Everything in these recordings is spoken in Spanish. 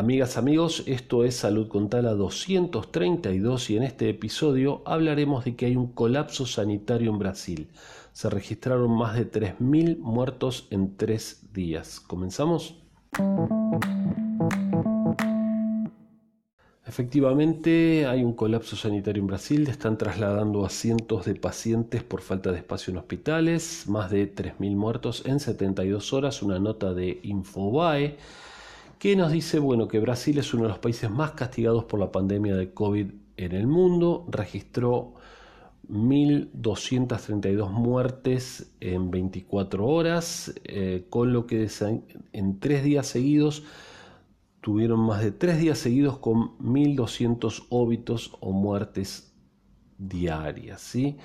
Amigas, amigos, esto es Salud Contala 232 y en este episodio hablaremos de que hay un colapso sanitario en Brasil. Se registraron más de 3.000 muertos en tres días. ¿Comenzamos? Efectivamente, hay un colapso sanitario en Brasil. Están trasladando a cientos de pacientes por falta de espacio en hospitales. Más de 3.000 muertos en 72 horas. Una nota de Infobae que nos dice bueno, que Brasil es uno de los países más castigados por la pandemia de COVID en el mundo, registró 1.232 muertes en 24 horas, eh, con lo que en tres días seguidos tuvieron más de tres días seguidos con 1.200 óbitos o muertes diarias. ¿sí?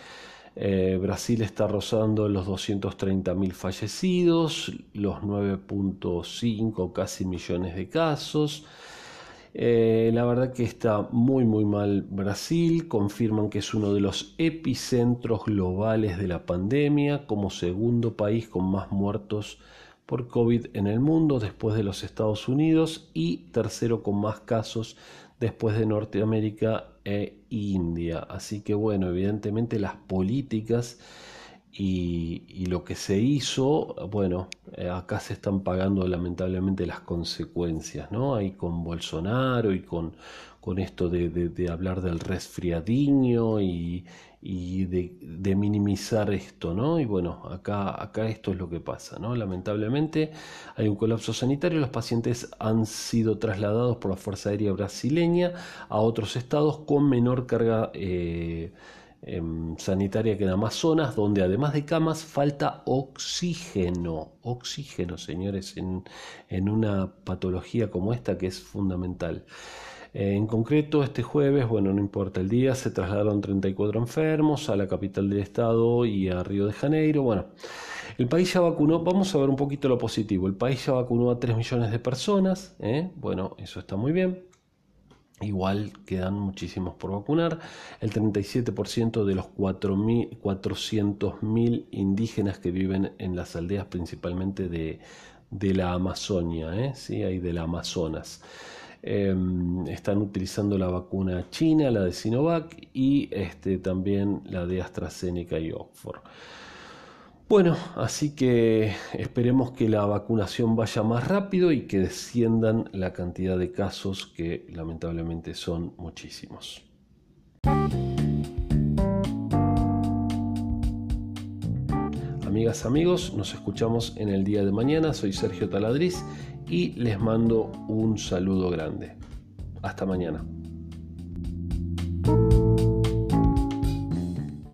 Eh, Brasil está rozando los 230.000 fallecidos, los 9.5 casi millones de casos. Eh, la verdad que está muy muy mal Brasil, confirman que es uno de los epicentros globales de la pandemia, como segundo país con más muertos por COVID en el mundo después de los Estados Unidos y tercero con más casos después de Norteamérica e India. Así que bueno, evidentemente las políticas y, lo que se hizo, bueno, eh, acá se están pagando lamentablemente las consecuencias, ¿no? Ahí con Bolsonaro y con, con esto de, hablar del resfriadiño y, y de, minimizar esto, ¿no? Y bueno, acá, acá esto es lo que pasa, ¿no? Lamentablemente hay un colapso sanitario, los pacientes han sido trasladados por la Fuerza Aérea Brasileña a otros estados con menor carga eh, Em, sanitaria que en Amazonas, donde además de camas falta oxígeno. Oxígeno, señores, en, en una patología como esta que es fundamental. Eh, en concreto, este jueves, bueno, no importa el día, se trasladaron 34 enfermos a la capital del estado y a Río de Janeiro. Bueno, el país ya vacunó, vamos a ver un poquito lo positivo, el país ya vacunó a 3 millones de personas, ¿eh? bueno, eso está muy bien. Igual quedan muchísimos por vacunar. El 37% de los 400.000 indígenas que viven en las aldeas principalmente de, la Amazonia, ¿eh? ¿Sí? Hay de la Amazonas. Em, están utilizando la vacuna china, la de Sinovac, y este, también la de AstraZeneca y Oxford. Bueno, así que esperemos que la vacunación vaya más rápido y que desciendan la cantidad de casos que lamentablemente son muchísimos. Amigas, amigos, nos escuchamos en el día de mañana. Soy Sergio Taladriz y les mando un saludo grande. Hasta mañana.